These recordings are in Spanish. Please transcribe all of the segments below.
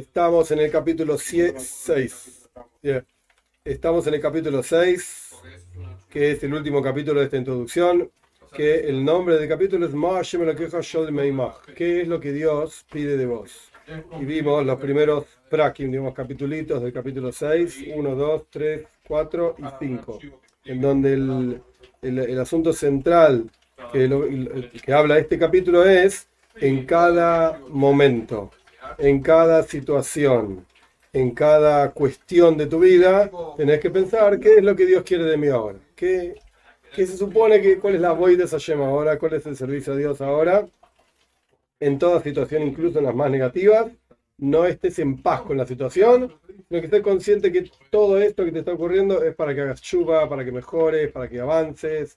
Estamos en el capítulo 6. Estamos en el capítulo 6, que es el último capítulo de esta introducción, que el nombre del capítulo es ¿Qué es lo que Dios pide de vos? Y vimos los primeros prakim, digamos, capítulos del capítulo 6, 1, 2, 3, 4 y 5, en donde el, el, asunto central que, que habla este capítulo es en cada momento en cada situación, en cada cuestión de tu vida, tenés que pensar qué es lo que Dios quiere de mí ahora. ¿Qué, qué se supone que cuál es la voy de Hashem ahora? ¿Cuál es el servicio a Dios ahora? En toda situación, incluso en las más negativas, no estés en paz con la situación, sino que estés consciente que todo esto que te está ocurriendo es para que hagas chuva, para que mejores, para que avances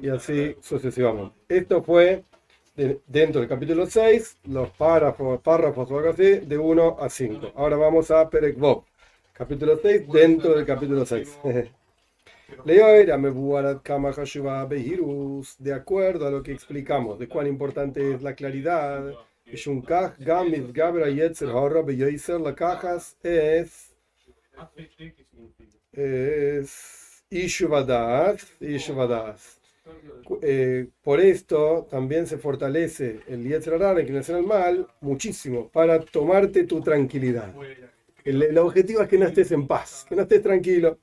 y así sucesivamente. Esto fue dentro del capítulo 6, los párrafos, párrafos o algo así, de 1 a 5. Ahora vamos a Perek Bob, capítulo 6, dentro del capítulo 6. de acuerdo a lo que explicamos, de cuán importante es la claridad. Es es Ishuvadas, Ishuvadas. Eh, por esto también se fortalece el Yetzirah, la inclinación al mal, muchísimo, para tomarte tu tranquilidad. El, objetivo es que no estés en paz, que no estés tranquilo.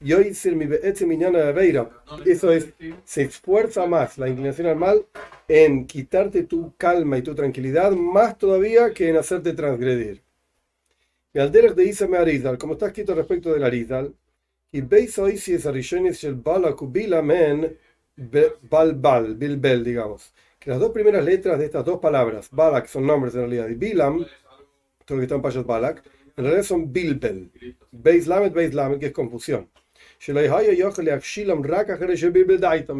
Y hoy eso es, se esfuerza más la inclinación al mal en quitarte tu calma y tu tranquilidad, más todavía que en hacerte transgredir. Y al de Isame Arizal, como está escrito respecto del Arizal, y veis hoy si es Arishonis el men Balbal, Bilbel, digamos. Que las dos primeras letras de estas dos palabras, Balak son nombres en realidad, y Bilam, todo lo que está en Payas Balak, en realidad son Bilbel. Beis Lamed, Beis Lamed, que es confusión.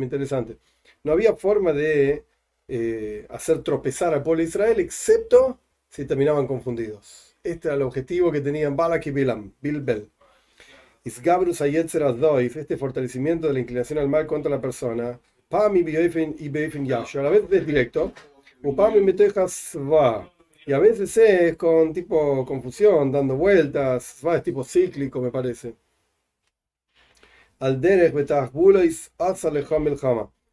Interesante. No había forma de eh, hacer tropezar al pueblo de Israel excepto si terminaban confundidos. Este era el objetivo que tenían Balak y Bilam, Bilbel. Isgabrus este fortalecimiento de la inclinación al mal contra la persona, Pami y a la vez es directo, Upami y a veces es con tipo confusión, dando vueltas, va, es tipo cíclico, me parece.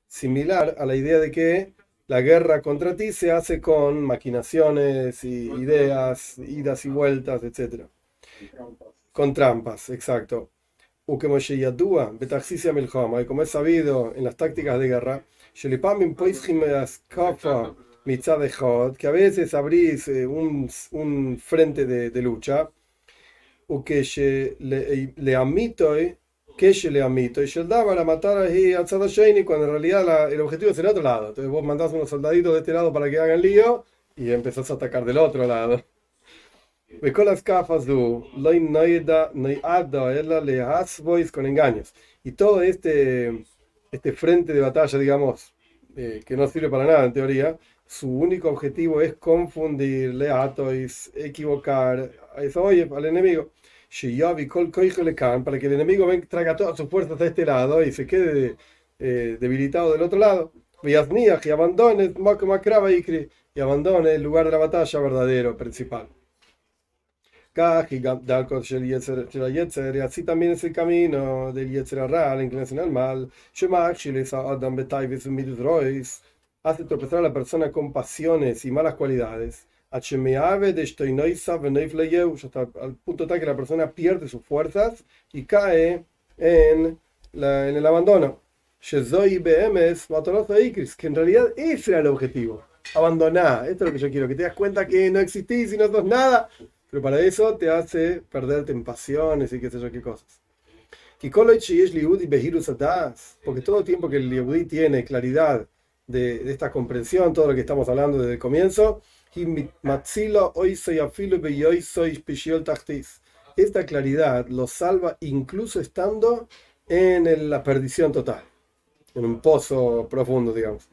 Similar a la idea de que la guerra contra ti se hace con maquinaciones y ideas, idas y vueltas, etc. Con trampas, exacto. Y como es sabido en las tácticas de guerra, que a veces abrís eh, un, un frente de, de lucha, o que le amito que le amito y daba a matar ahí a Tzadasheni cuando en realidad el objetivo es el otro lado. Entonces vos mandás unos soldaditos de este lado para que hagan lío y empezás a atacar del otro lado con engaños. Y todo este, este frente de batalla, digamos, eh, que no sirve para nada en teoría, su único objetivo es confundir, leatois, equivocar, eso, oye, al enemigo. Para que el enemigo venga, traiga todas sus fuerzas a este lado y se quede eh, debilitado del otro lado. Y y abandone el lugar de la batalla verdadero, principal y así también es el camino del Yetzer la inclinación al mal. Hace tropezar a la persona con pasiones y malas cualidades. Hasta al punto tal que la persona pierde sus fuerzas y cae en, la, en el abandono. Que en realidad ese era el objetivo. Abandonar. Esto es lo que yo quiero, que te das cuenta que no existís y no sos nada. Pero para eso te hace perderte en pasiones y qué sé yo qué cosas. Porque todo tiempo que el Yehudi tiene claridad de, de, esta comprensión, todo lo que estamos hablando desde el comienzo, esta claridad lo salva incluso estando en la perdición total, en un pozo profundo, digamos.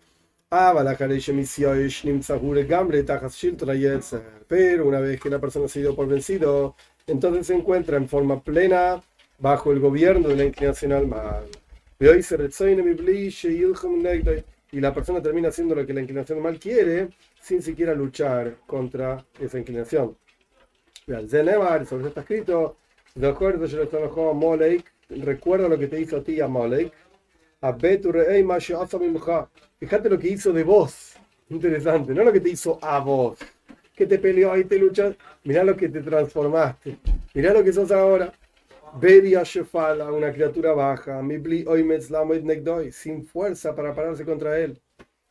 Pero una vez que la persona ha sido por vencido, entonces se encuentra en forma plena bajo el gobierno de la inclinación al mal. Y la persona termina haciendo lo que la inclinación al mal quiere sin siquiera luchar contra esa inclinación. Sobre eso está escrito, recuerda lo que te hizo a ti, a Molek. Fíjate lo que hizo de vos. Interesante, no lo que te hizo a vos. Que te peleó y te luchas. Mirá lo que te transformaste. Mirá lo que sos ahora. Beria Shefala, una criatura baja, sin fuerza para pararse contra él.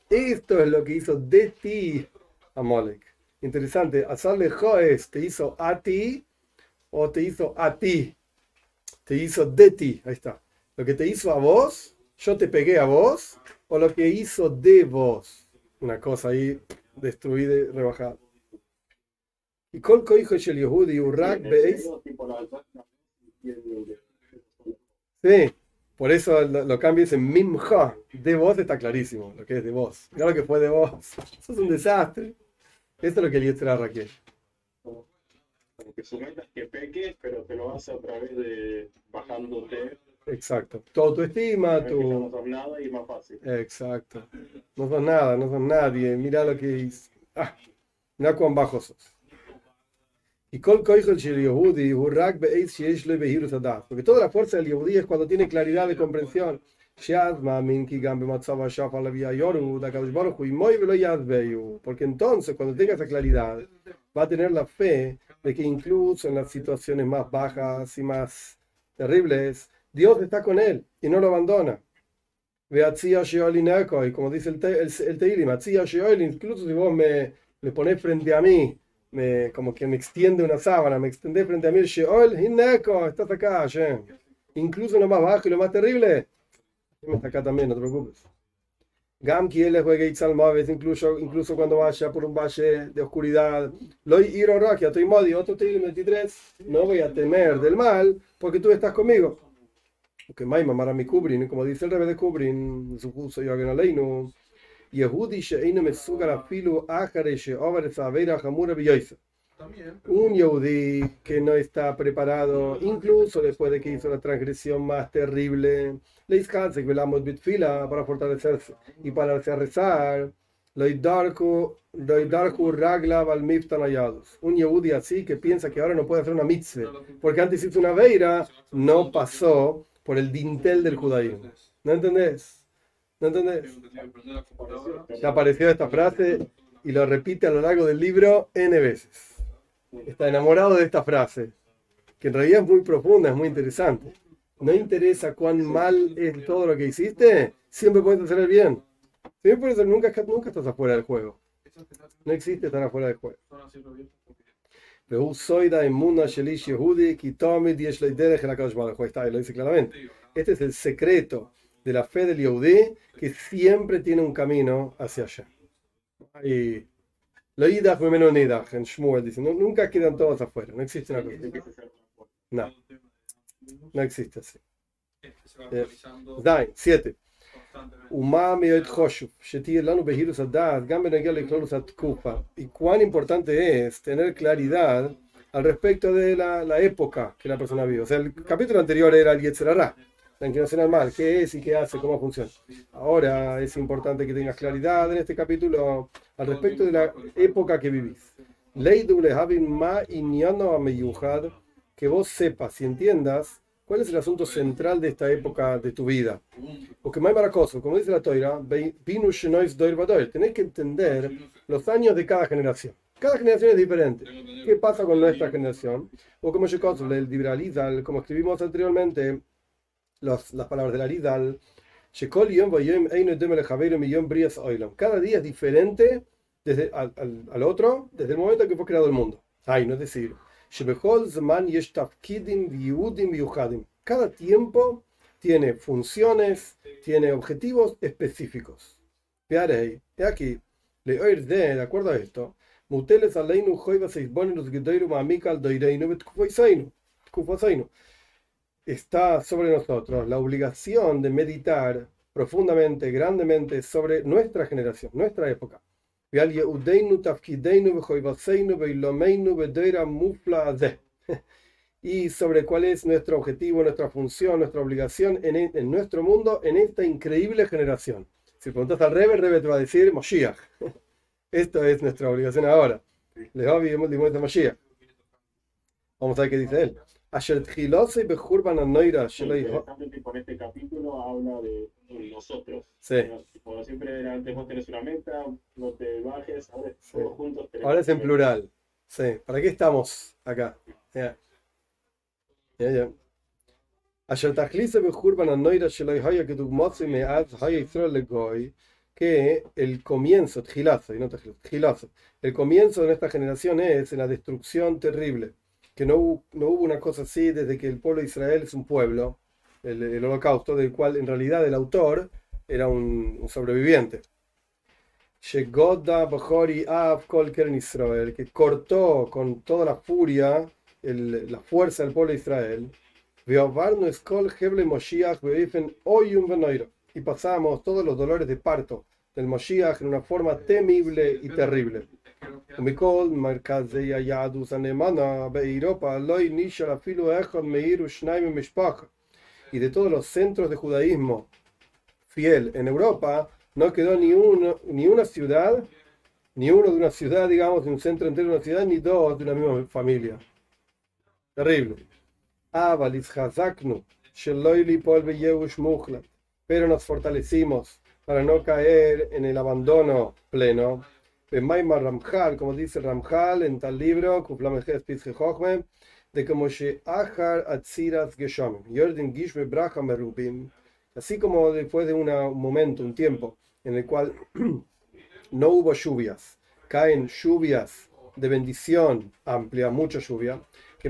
Esto es lo que hizo de ti Amalek. Interesante, Azarle Joes te hizo a ti o te hizo a ti. Te hizo de ti, ahí está. Lo que te hizo a vos, yo te pegué a vos, o lo que hizo de vos. Una cosa ahí destruida y rebajada. Y colco hijo de Yehudi, Urak, veis. Sí, por eso lo, lo cambies en Mimja. De vos está clarísimo lo que es de vos. Claro que fue de vos. Eso es un desastre. Esto es lo que el Yetzirah quiere. Que sometas que peques, pero te lo hace a través de bajándote. Exacto. Tu autoestima, tu. No sos nada y es más fácil. Exacto. No sos nada, no sos nadie. Mira lo que hice. Ah, mira cuán bajo sos. Y Kol Koichel Shel Yehudi, Hurak Be'ez Sheesh Le Behirut Adat. Porque toda la fuerza del Yehudi es cuando tiene claridad de comprensión. Porque entonces, cuando tenga esa claridad, va a tener la fe de que incluso en las situaciones más bajas y más terribles, Dios está con él y no lo abandona. Y como dice el, el, Teilim, incluso si vos me le pones frente a mí, me, como que me extiende una sábana, me extende frente a mí, Sheol, estás acá, Incluso lo más bajo y lo más terrible, está acá también, no te preocupes. Gam él juegue incluso, incluso cuando vaya por un valle de oscuridad. Loy iro rakia, estoy modi, otro 23. No voy a temer del mal porque tú estás conmigo. Porque Maima Mara mi Kubrin, como dice el rebe de Kubrin, su curso Yogan Aleinu. Yehudi she'eino mesugar afilu achare she'over zavera hamura biyoisa. Un Yehudi que no está preparado, incluso después de que hizo la transgresión más terrible, le descansa que velamos bitfila para fortalecerse y para hacer rezar. Un Yehudi así que piensa que ahora no puede hacer una mitzvah, porque antes hizo una veira, no pasó por el dintel del judaísmo. ¿No entendés? ¿No entendés? Ya apareció esta frase y lo repite a lo largo del libro N veces está enamorado de esta frase, que en realidad es muy profunda, es muy interesante. No interesa cuán mal es todo lo que hiciste, siempre puedes hacer el bien. Siempre puedes hacer, nunca, nunca estás afuera del juego. No existe estar afuera del juego. Está, lo dice claramente. Este es el secreto de la fe del Yehudi, que siempre tiene un camino hacia allá. Y lo idach en Shmuel dice, nunca quedan todos afuera, no existe una cosa. No, no existe así. Zain, Y cuán importante es tener claridad al respecto de la, la época que la persona vive. O sea, el capítulo anterior era el Yetzerará la inclinación al mal, qué es y qué hace, cómo funciona. Ahora es importante que tengas claridad en este capítulo al respecto de la época que vivís. Que vos sepas y entiendas cuál es el asunto central de esta época de tu vida. Porque más maracoso, como dice la toira, tenés que entender los años de cada generación. Cada generación es diferente. ¿Qué pasa con nuestra generación? O como yo el liberaliza, como escribimos anteriormente, las, las palabras de la Ridal. Cada día es diferente desde, al, al, otro desde el momento en que fue creado el mundo. Ay, no es decir, cada tiempo tiene funciones, tiene objetivos específicos. He aquí, de acuerdo a esto, está sobre nosotros la obligación de meditar profundamente, grandemente sobre nuestra generación, nuestra época. Y sobre cuál es nuestro objetivo, nuestra función, nuestra obligación en, en nuestro mundo, en esta increíble generación. Si preguntas al Rebe, el Rebe te va a decir Moshiach. Esto es nuestra obligación ahora. Les va a Mashiach. Vamos a ver qué dice él. Ayer tjilose bejurban anoira interesante con este capítulo habla de nosotros. Sí. Como siempre, era, antes vos tenés una meta, no te bajes, ahora Sí. todos juntos tenemos Ahora es en plural. Sí. ¿Para qué estamos acá? Ya. Ya, bejurban anoira que legoy, el comienzo, tjilazo, y no tjilazo, el comienzo de nuestra generación es la destrucción terrible, que no no hubo una cosa así desde que el pueblo de Israel es un pueblo, el, el holocausto, del cual en realidad el autor era un, un sobreviviente. Shegoda Bajori Av Kol Keren Israel, que cortó con toda la furia el- la fuerza del pueblo de Israel. Y pasamos todos los dolores de parto del Mashiach en una forma temible y terrible. Y de todos los centros de judaísmo fiel en Europa, no quedó ni, uno, ni una ciudad, ni uno de una ciudad, digamos, de un centro entero de una ciudad, ni dos de una misma familia. Terrible. Pero nos fortalecimos para no caer en el abandono pleno. Bemaimar Ramjal, como dice Ramjal en tal libro, de como así como después de una- un momento, un tiempo, en el cual no hubo lluvias, caen lluvias de bendición amplia, mucha lluvia, que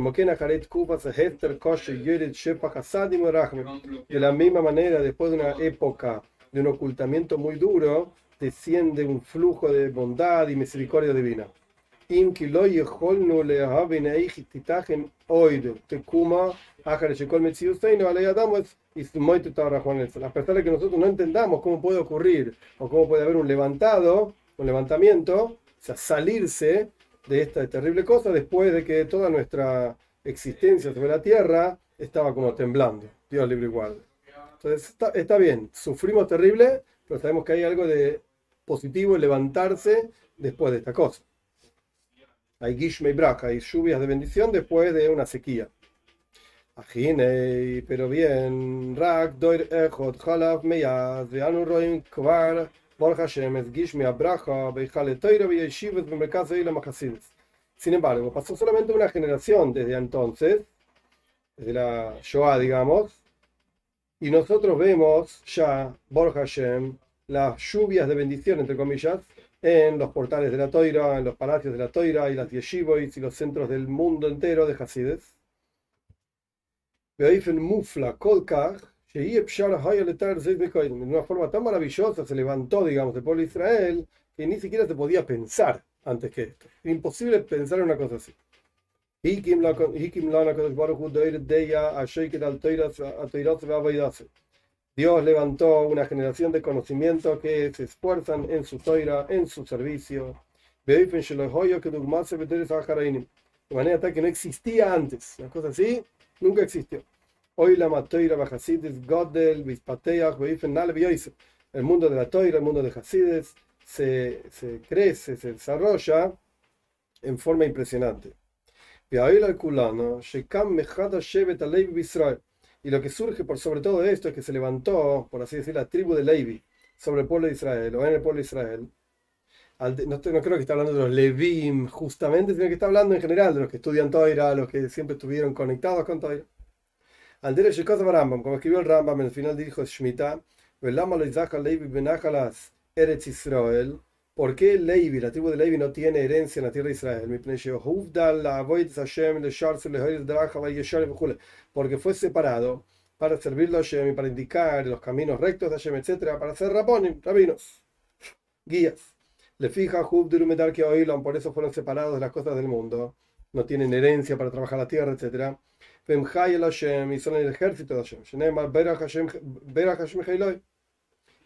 de la misma manera, después de una época de un ocultamiento muy duro, desciende un flujo de bondad y misericordia divina. A pesar de que nosotros no entendamos cómo puede ocurrir o cómo puede haber un levantado, un levantamiento, o sea, salirse de esta terrible cosa después de que toda nuestra existencia sobre la tierra estaba como temblando. Dios libre igual. Entonces está, está bien, sufrimos terrible, pero sabemos que hay algo de positivo levantarse después de esta cosa. Hay Gishme y Braja, hay lluvias de bendición después de una sequía. Ajine, pero bien, Rak, Doir, Echot, Halav, Meyaz, Roim, Kvar, Bor Hashem, es Gishme, Abraja, Beijale Toira, Yeshivet, Bemerkaz, Eilam, Hasides. Sin embargo, pasó solamente una generación desde entonces, desde la Shoah, digamos, y nosotros vemos ya, Borja Hashem, las lluvias de bendición, entre comillas, en los portales de la Toira, en los palacios de la Toira y las yeshivois y los centros del mundo entero de Hasides. Mufla De una forma tan maravillosa se levantó, digamos, el pueblo de Israel que ni siquiera se podía pensar antes que esto. Imposible pensar una cosa así. Dios levantó una generación de conocimiento que se esfuerzan en su toira, en su servicio. De manera tal que no existía antes. Las cosas así nunca existió. Hoy la matoira bajasidis, Godel, Bispateach, El mundo de la toira, el mundo de Hasides, se, se crece, se desarrolla en forma impresionante. Y lo que surge por sobre todo esto es que se levantó, por así decir, la tribu de Levi sobre el pueblo de Israel, o en el pueblo de Israel. No, creo que está hablando de los Levim justamente, sino que está hablando en general de los que estudian Toira, los que siempre estuvieron conectados con Toira. Shekot Rambam, como escribió el Rambam en el final dijo Shemitah, "Velama Levi benachalas Eretz Israel, ¿Por qué Levi, la tribu de Levi, no tiene herencia en la tierra de Israel? Porque fue separado para servirlo a Hashem y para indicar los caminos rectos de Hashem, etcétera, para ser rabonim, rabinos, guías. Le fija Hubdirumedar que Oilon, por eso fueron separados de las cosas del mundo, no tienen herencia para trabajar la tierra, etcétera. Femhay el Hashem, y son el ejército de Hashem. Hashem,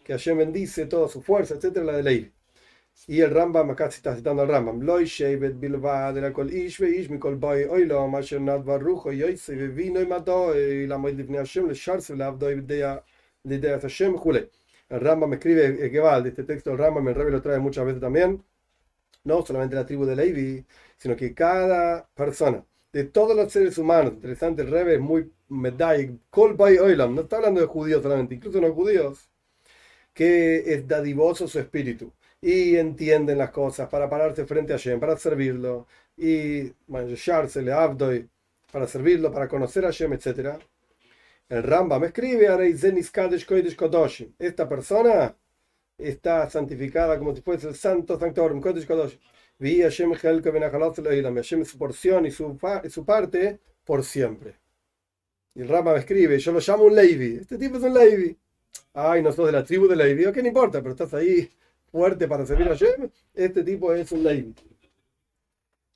Que Hashem bendice toda su fuerza, etcétera, la de Levi. Y el Rambam, acá se está citando al Rambam, Loi Shevet Bilva de la Kol Ish ve Ish Mikol Boy Oilo, Masher Nad Barucho Yoise ve Vino y Mató y la Moed Hashem le Sharse le Idea de Idea Hashem Jule. El Rambam escribe eh, va de este texto, el Rambam el Rebbe lo trae muchas veces también, no solamente la tribu de Levi, sino que cada persona de todos los seres humanos. Interesante, el Rebbe es muy medai, kol oilam, no está hablando de judíos solamente, incluso no judíos, que es dadivoso su espíritu y entienden las cosas para pararse frente a Hashem, para servirlo y le abdoy, para servirlo, para conocer a Hashem, etc. El Rambam escribe, esta persona está santificada como si fuese el santo sanctorum, Kodesh Kodosh. Vi Hashem Hashem su porción y su, su parte por siempre. Y el Rambam escribe, yo lo llamo un Levi. Este tipo es un Levi. Ay, no sos de la tribu de Levi. ¿Qué no importa? Pero estás ahí fuerte para servir a Hashem. Este tipo es un Levi.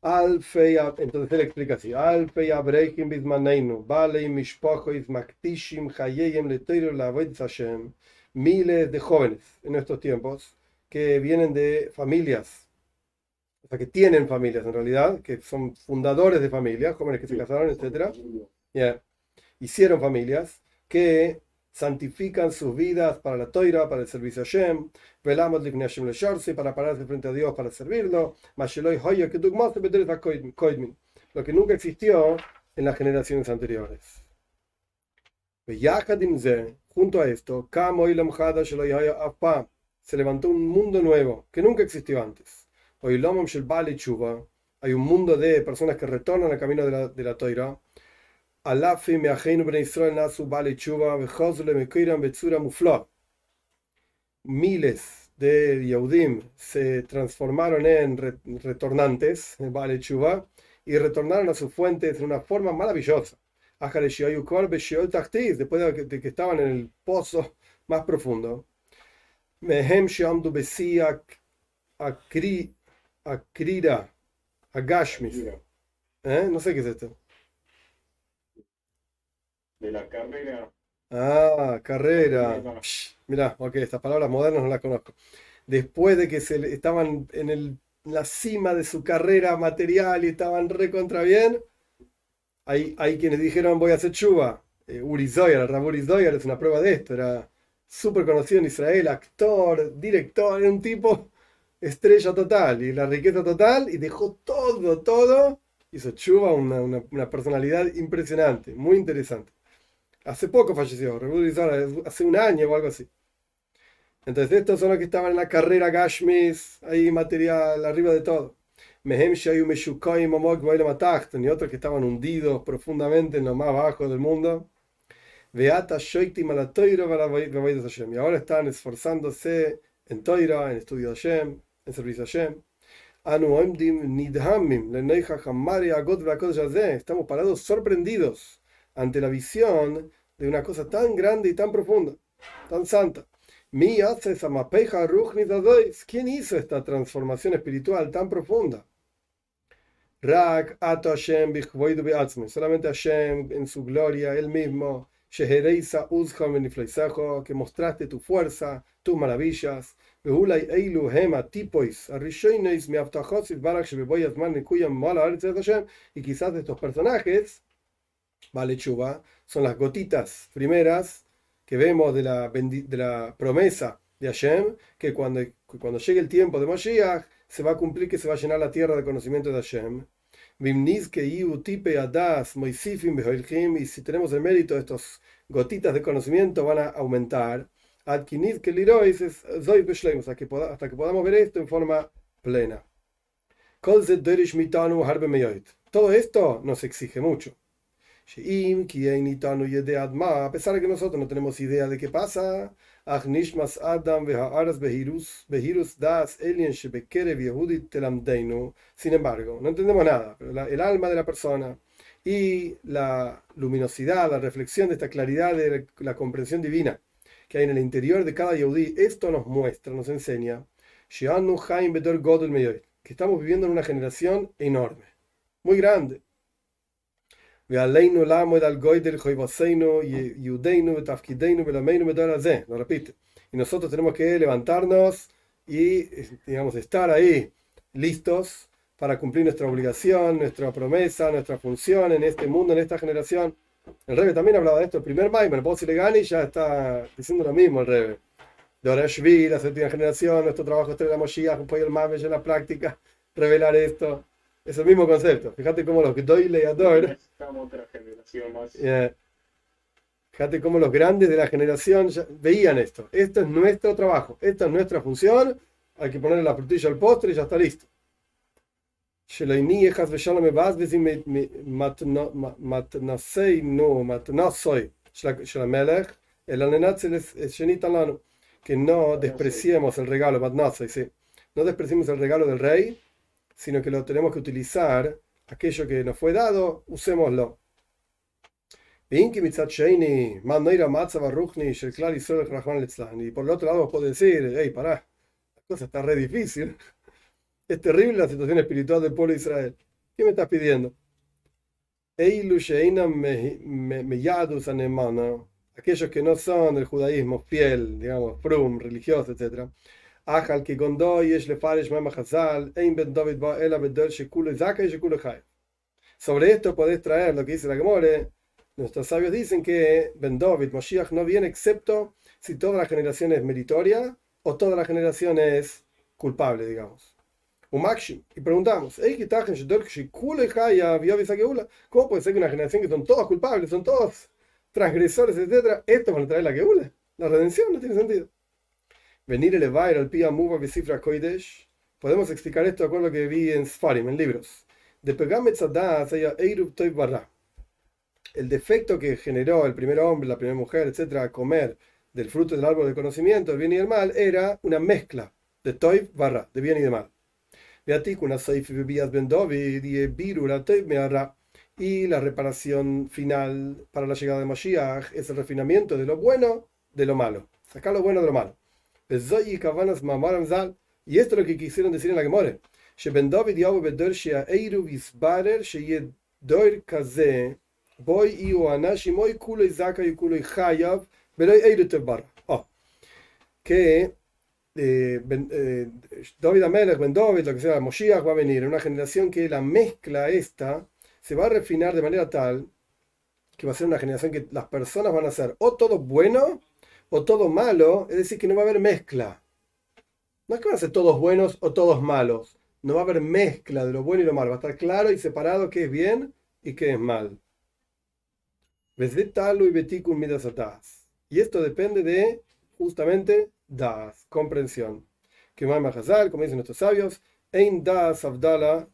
Entonces él explica así: Alfeya Breaking Bismaneinu, Balei Mishpochois Maktishim Hayeyem Letoiro La Hashem miles de jóvenes en estos tiempos que vienen de familias, o sea, que tienen familias en realidad, que son fundadores de familias, jóvenes que se casaron, etc. Hicieron familias que santifican sus vidas para la toira, para el servicio a Shem, velamos para pararse frente a Dios para servirlo, lo que nunca existió en las generaciones anteriores. Junto a esto, se levantó un mundo nuevo que nunca existió antes. Hay un mundo de personas que retornan al camino de la, de la Toira. Miles de Yehudim se transformaron en retornantes, y retornaron a sus fuentes de una forma maravillosa después de que, estaban en el pozo más profundo. Mehem Shamdu Akrira Agashmis. ¿Eh? No sé qué es esto. De la carrera. Ah, carrera. Mira, ok, estas palabras modernas no las conozco. Después de que se estaban en el, la cima de su carrera material y estaban recontra bien, hay, quienes dijeron voy a hacer chuva. Eh, Uri Zoyar, el Rabur Zoyar es una prueba de esto. Era súper conocido en Israel, actor, director, era un tipo estrella total y la riqueza total y dejó todo, todo. Hizo chuva, una, una, personalidad impresionante, muy interesante. Hace poco falleció, hace un año o algo así. Entonces estos son los que estaban en la carrera Gashmis, ahí material, arriba de todo y otros que estaban hundidos profundamente en lo más bajo del mundo. Y ahora están esforzándose en Toira, en estudio de Hashem, en servicio a Hashem. Estamos parados sorprendidos ante la visión de una cosa tan grande y tan profunda, tan santa. ¿Quién hizo esta transformación espiritual tan profunda? Rak ato Hashem solamente Hashem en su gloria, él mismo, que mostraste tu fuerza, tus maravillas, y quizás estos personajes, vale chuva, son las gotitas primeras que vemos de la, de la promesa de Hashem, que cuando, cuando llegue el tiempo de Moshiach, se va a cumplir que se va a llenar la tierra de conocimiento de Hashem. Y si tenemos el mérito, estas gotitas de conocimiento van a aumentar. Hasta que, hasta que podamos ver esto en forma plena. Todo esto nos exige mucho. A pesar de que nosotros no tenemos idea de qué pasa, sin embargo, no entendemos nada, pero el alma de la persona y la luminosidad, la reflexión de esta claridad de la comprensión divina que hay en el interior de cada Yehudi, esto nos muestra, nos enseña que estamos viviendo en una generación enorme, muy grande lo repite. Y nosotros tenemos que levantarnos y, digamos, estar ahí listos para cumplir nuestra obligación, nuestra promesa, nuestra función en este mundo, en esta generación. El Rebe también hablaba de esto, el primer Maimer, le y ya está diciendo lo mismo el Rebe. De Orashvili, la séptima generación, nuestro trabajo es traer la Moshiach, el Maimer en la práctica, revelar esto. Es el mismo concepto. Fíjate cómo los Doyle y Ador. otra generación más. Eh, fíjate cómo los grandes de la generación ya veían esto. Esto es nuestro trabajo. Esta es nuestra función. Hay que ponerle la frutilla al postre y ya está listo. Que no despreciemos el regalo, sí. No despreciemos el regalo del rey sino que lo tenemos que utilizar, aquello que nos fue dado, usémoslo. Y por el otro lado, puedo decir, hey, pará, la cosa está re difícil. Es terrible la situación espiritual del pueblo de Israel. ¿Qué me estás pidiendo? Aquellos que no son del judaísmo fiel, digamos, prum, religioso, etc. Que gondo yesh lefaresh mama hazal, ein ben David ba ela bedel shekulo zaka y shekulo chai. Sobre esto podés traer lo que dice la Gemore. Nuestros sabios dicen que Ben David, Moshiach, no viene excepto si toda la generación es meritoria o toda la generación es culpable, digamos. Umakshim. Y preguntamos, ¿cómo puede ser que una generación que son todos culpables, son todos transgresores, etcétera, esto van a traer la Geula? La redención no tiene sentido. Venir el Evair al Pia Muva Besifra Koidesh. Podemos explicar esto de acuerdo a lo que vi en Sfarim, en libros. De el defecto que generó el primer hombre, la primera mujer, etcétera, a comer del fruto del árbol del conocimiento, el bien y el mal, era una mezcla de toiv barra, de bien y de mal. Y la reparación final para la llegada de Mashiach es el refinamiento de lo bueno de lo malo. Sacar lo bueno de lo malo. Y esto es lo que quisieron decir en la Gemore. Boy y Anashim hoy culo y Zaka y culo y Hayav, pero hay bar. Oh, que eh, ben, eh, David Amelech, Ben David, lo que sea, Moshiach va a venir en una generación que la mezcla esta se va a refinar de manera tal que va a ser una generación que las personas van a ser o todo bueno o todo malo, es decir, que no va a haber mezcla. No es que van a ser todos buenos o todos malos. No va a haber mezcla de lo bueno y lo malo. Va a estar claro y separado qué es bien y qué es mal. Y esto depende de justamente das, comprensión. Que Mama Hazal, como dicen nuestros sabios, Ein das Abdala,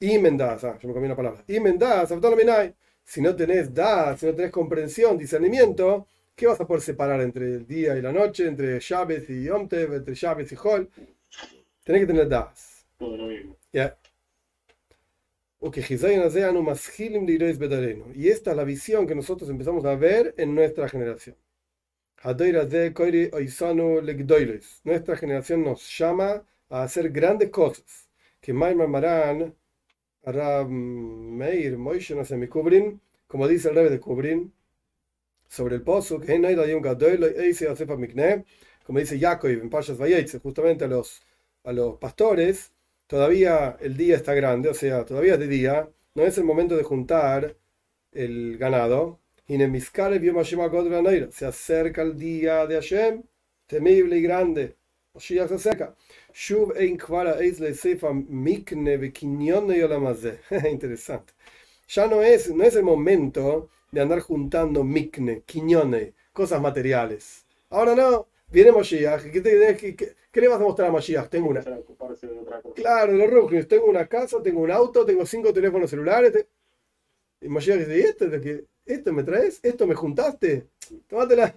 Imen das, ah, yo me comí una palabra, Abdala Minai. Si no tenés das, si no tenés comprensión, discernimiento, ¿qué vas a poder separar entre el día y la noche, entre Shabbat y Yom entre Shabbat y Hol? Tenés que tener das. Todo lo mismo. Yeah. Y esta es la visión que nosotros empezamos a ver en nuestra generación. Nuestra generación nos llama a hacer grandes cosas. Que Maimar Maran, Arab Meir, Moishe, no mi Kubrin, como dice el rey de Kubrin, sobre el pozo, que como dice Jacob en Pashas Vayetze, justamente a los, a los pastores todavía el día está grande, o sea, todavía es de día, no es el momento de juntar el ganado. Se acerca el día de Hashem, temible y grande. se acerca. Interesante. Ya no es, no es el momento de andar juntando mikne, quiñone, cosas materiales. Ahora no, viene Moshiach, ¿qué, qué, qué, qué le vas a mostrar a Moshiach? Tengo una. Claro, los rojos. Tengo una casa, tengo un auto, tengo cinco teléfonos celulares. Y Moshiach dice, ¿y esto, esto me traes? ¿Esto me juntaste? Tómatela.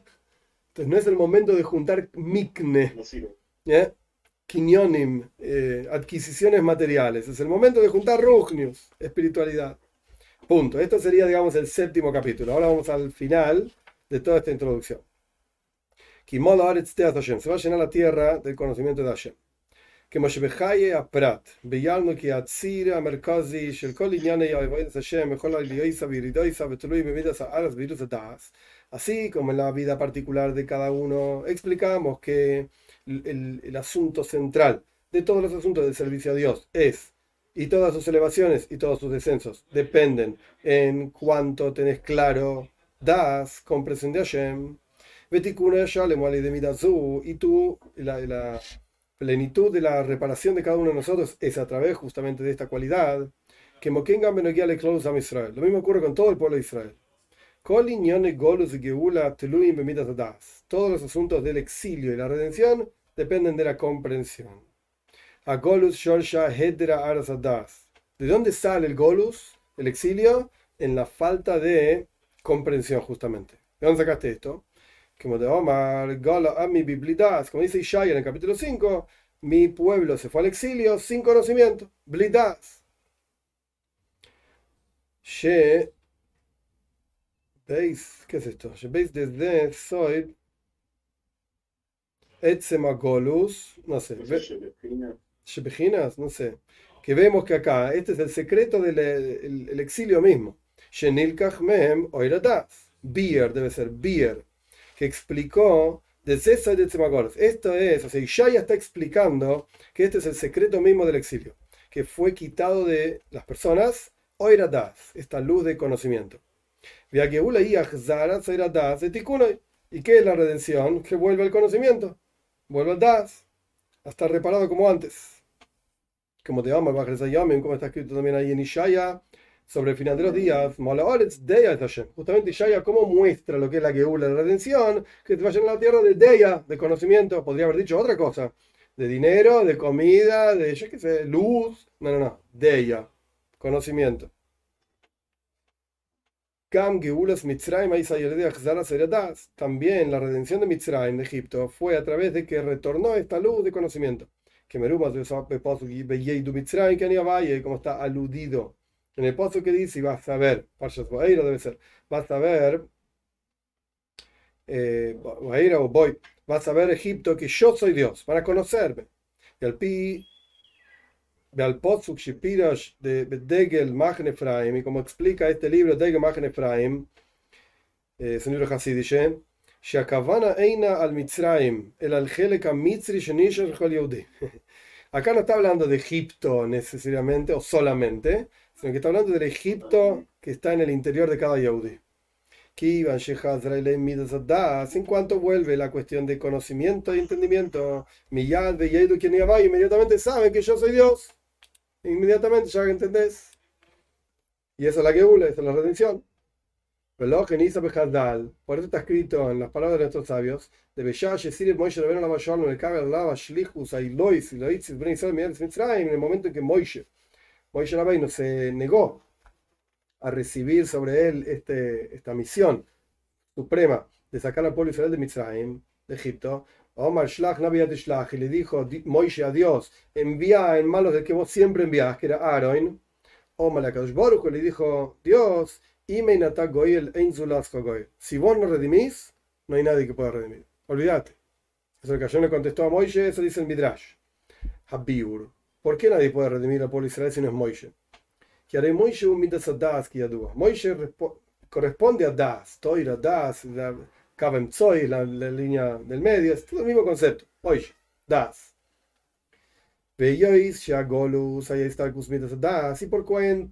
Entonces no es el momento de juntar mikne. ¿eh? Kinyonim, eh, adquisiciones materiales. Es el momento de juntar rugnius, espiritualidad. Punto. Esto sería, digamos, el séptimo capítulo. Ahora vamos al final de toda esta introducción. Se va a llenar la tierra del conocimiento de Hashem. Que Moshebechaye Aprat, Beyalno que Atzira, Merkazi, Shelkol Inyane Yahweh Hashem, Mejor Alioisa, Viridoisa, Betului, Memidas Aras, Virus Atas. Así como en la vida particular de cada uno, explicamos que el, el, el asunto central de todos los asuntos del servicio a Dios es y todas sus elevaciones y todos sus descensos dependen en cuanto tenés claro, das, comprensión de Hashem, y tú, la, la plenitud de la reparación de cada uno de nosotros es a través justamente de esta cualidad, que a Israel. Lo mismo ocurre con todo el pueblo de Israel. Todos los asuntos del exilio y la redención dependen de la comprensión. A Golus Shorsha Hedra ¿De dónde sale el Golus, el exilio? En la falta de comprensión, justamente. ¿De dónde sacaste esto? Como de Omar, mi Biblidas, como dice Ishaya en el capítulo 5, mi pueblo se fue al exilio sin conocimiento. Blidas. ¿Veis? ¿Qué es esto? ¿Veis desde soy Etzemagolus? No sé. No sé. Que vemos que acá, este es el secreto del el, exilio mismo. Shenilkach mem oiradas. Bier, debe ser Bier, que explicó de César de Tzemagolus. Esto es, o sea, ya está explicando que este es el secreto mismo del exilio, que fue quitado de las personas oiradas, esta luz de conocimiento. ¿Y qué es la redención? Que vuelve al conocimiento, vuelve al das, a estar reparado como antes. Como te llamas, como está escrito también ahí en Ishaya, sobre el final de los días, justamente Ishaya, ¿cómo muestra lo que es la Geula, la redención? Que te vayan a la tierra de Deya, de conocimiento, podría haber dicho otra cosa, de dinero, de comida, de, yo qué sé, luz, no, no, no, Deya, conocimiento. También la redención de Mitzrayim de Egipto fue a través de que retornó esta luz de conocimiento. Que como está aludido en el pozo que dice, y vas a ver, debe ser, vas a ver, eh, o Boy, vas a ver Egipto que yo soy Dios, para conocerme. Y al pi de Degel Machen Efraim, y como explica este libro Degel Machen Efraim, eh, señor Hasidishe, שהכוונה eina al מצרים, el al חלק המצרי שנשאר לכל יהודי. Acá no está hablando de Egipto necesariamente o solamente, sino que está hablando del Egipto que está en el interior de cada Yehudi. En cuanto vuelve la cuestión de conocimiento y entendimiento, Miyad, Yedu, quien inmediatamente sabe que yo soy Dios inmediatamente ya que entendés. Y esa es la Geula, esa es la redención. Por eso está escrito en las palabras de nuestros sabios, de en el momento en que Moishe, Moishe Rabbeinu se negó a recibir sobre él este, esta misión suprema de sacar al pueblo Israel de Mitzrayim, de Egipto, Omar Shlach Shlach, y le dijo Moishe a Dios, envía en manos del que vos siempre envías, que era Aaron. Omar Lakadosh Baruch le dijo, Dios, si vos no redimís, no hay nadie que pueda redimir. Olvídate. Eso que yo le contestó a Moishe, eso dice el Midrash. Habiur. ¿Por qué nadie puede redimir al pueblo Israel si no es Moishe? Que haré Moishe un midas a Das que Moishe corresponde a Das, Toira, Das, Kavem Tzoy, la, la, línea del medio, es todo el mismo concepto. Hoy, Das. Veíais Shagolus, ahí está Das, y por,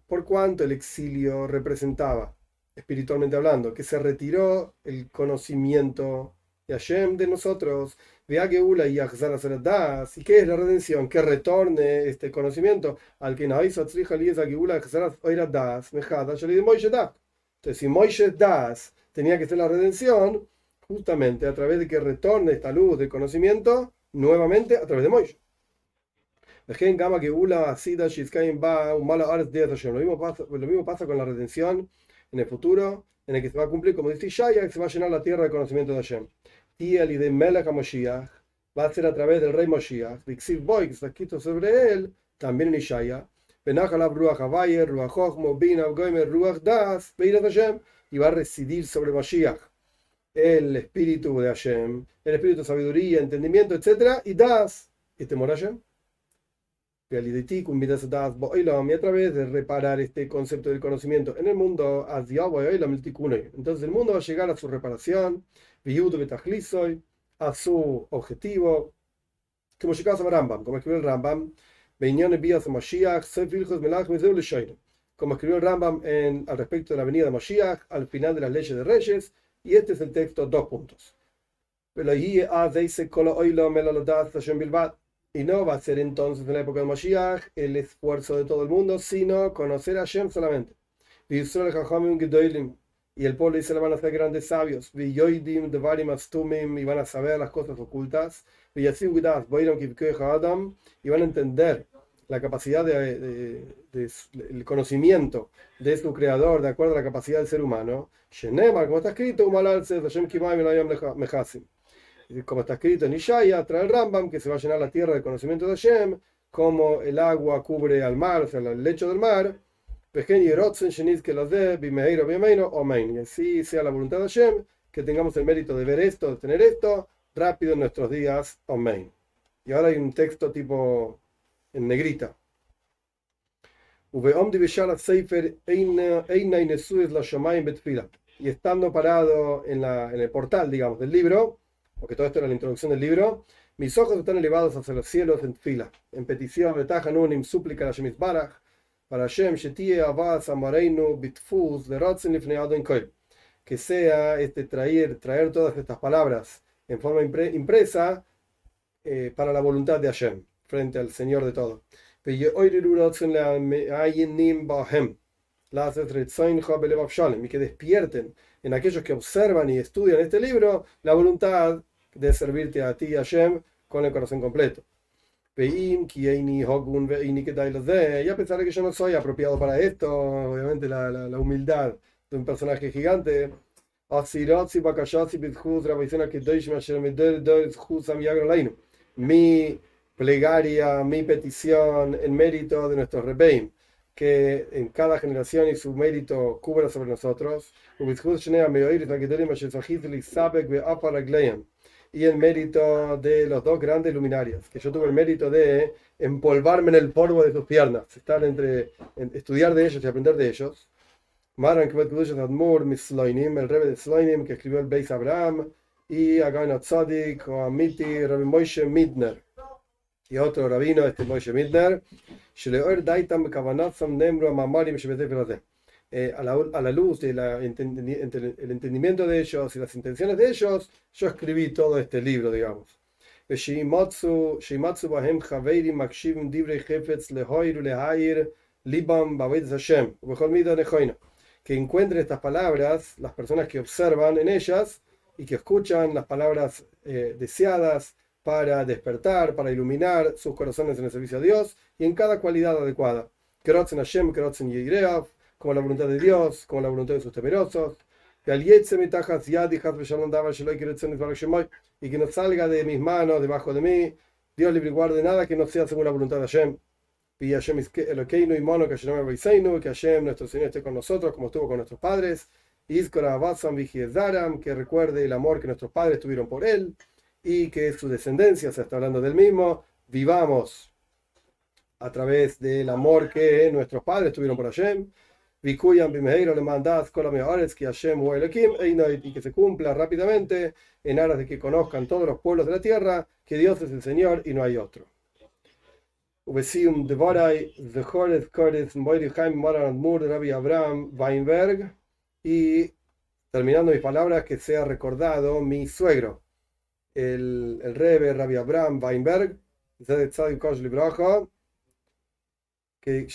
por cuanto el exilio representaba, espiritualmente hablando, que se retiró el conocimiento de Hashem de nosotros, vea Geula y Das, y qué es la redención, que retorne este conocimiento al que no hizo Das, Entonces, si Moishe Das tenía que ser la redención, justamente a través de que retorne esta luz del conocimiento nuevamente a través de Moishe. Lo mismo, pasa, lo mismo pasa con la redención en el futuro, en el que se va a cumplir, como dice Ishaya, que se va a llenar la tierra de conocimiento de Hashem. Y el de Melech va a ser a través del rey Moshiach. Dixiv Boy, que está escrito sobre él, también en Ishaya. Y va a residir sobre Moshiach el espíritu de Hashem, el espíritu de sabiduría, entendimiento, etc. Y das, a Hashem. Y a través de reparar este concepto del conocimiento en el mundo, entonces el mundo va a llegar a su reparación, a su objetivo, como a Rambam, como escribió el Rambam, como escribió el Rambam en, al respecto de la venida de Moshiach, al final de las leyes de Reyes, y este es el texto, dos puntos. Y no va a ser entonces en la época de Mashiach el esfuerzo de todo el mundo, sino conocer a Hashem solamente. Y el pueblo dice van a ser grandes sabios. Y van a saber las cosas ocultas. Y van a entender la capacidad de, el conocimiento de su creador de acuerdo a la capacidad del ser humano. Como está escrito, como está escrito en Ishaya, trae el Rambam, que se va a llenar la tierra del conocimiento de Hashem, como el agua cubre al mar, o sea, el lecho del mar, y así sea la voluntad de Hashem, que tengamos el mérito de ver esto, de tener esto, rápido en nuestros días, Amen. Y ahora hay un texto tipo en negrita. Y estando parado en, la, en el portal, digamos, del libro, porque todo esto era la introducción del libro, mis ojos están elevados hacia los cielos en fila, en petición, unim, súplica a Shemitz Barach, para Hashem, Shetie, Abbas, Amareinu, Bitfuz, de Rotzen, en Koil. Que sea este traer, traer todas estas palabras en forma impresa eh, para la voluntad de Hashem, frente al Señor de todo. Y que despierten en aquellos que observan y estudian este libro la voluntad de servirte a ti, Hashem, con el corazón completo. Y a pesar de que yo no soy apropiado para esto, obviamente la, la, humildad de un personaje gigante, mi plegaria, mi petición en mérito de nuestro Rebeim, que en cada generación y su mérito cubra sobre nosotros, y el mérito de los dos grandes luminarios, que yo tuve el mérito de empolvarme en el polvo de sus piernas, estar entre, estudiar de ellos y aprender de ellos. Maran el rebe de Sloinim, que escribió el Beis Abraham, y Agan Tzadik, o Amiti, Rabbi Moshe Midner, y otro rabino, este Moshe Mamarim eh, a, la, a, la, luz del el entendimiento de ellos y las intenciones de ellos, yo escribí todo este libro, digamos. Que encuentren estas palabras, las personas que observan en ellas y que escuchan las palabras eh, deseadas para despertar, para iluminar sus corazones en el servicio a Dios y en cada cualidad adecuada. Hashem, como la voluntad de Dios, como la voluntad de sus temerosos. Y que no salga de mis manos, debajo de mí, Dios libre y guarde nada que no sea según la voluntad de Hashem. Y Hashem y mono que Hashem, nuestro Señor, esté con nosotros como estuvo con nuestros padres. que recuerde el amor que nuestros padres tuvieron por él y que su descendencia, se está hablando del mismo, vivamos a través del amor que nuestros padres tuvieron por Hashem. Le que Hashem y que se cumpla rápidamente en aras de que conozcan todos los pueblos de la tierra que Dios es el Señor y no hay otro. Abraham Weinberg. Y terminando mis palabras que sea recordado mi suegro el, el Rebe Rabbi Abraham Weinberg que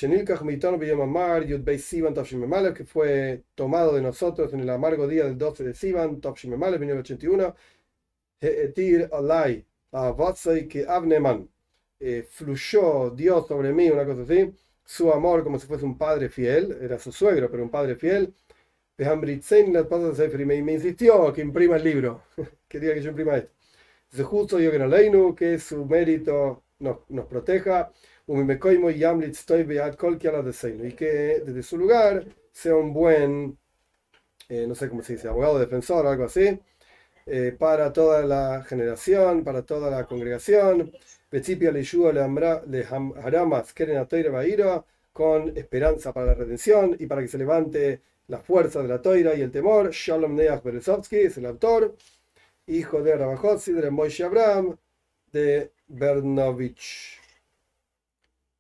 que fue tomado de nosotros en el amargo día del 12 de Sivan, Topshimemale, 1981, Heetir Alay, que Abneman, eh, fluyó Dios sobre mí, una cosa así, su amor como si fuese un padre fiel, era su suegro, pero un padre fiel. Me, me insistió que imprima el libro, quería que yo imprima esto. Se justo yo que que su mérito nos, nos proteja. Y que desde su lugar sea un buen, eh, no sé cómo se dice, abogado defensor o algo así, eh, para toda la generación, para toda la congregación, con esperanza para la redención y para que se levante la fuerza de la toira y el temor. Shalom Neach Berezovsky es el autor, hijo de Rabajotzi, de Moishe Abraham, de Bernovich.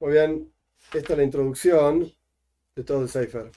Muy bien, esta es la introducción de todo el Sefer.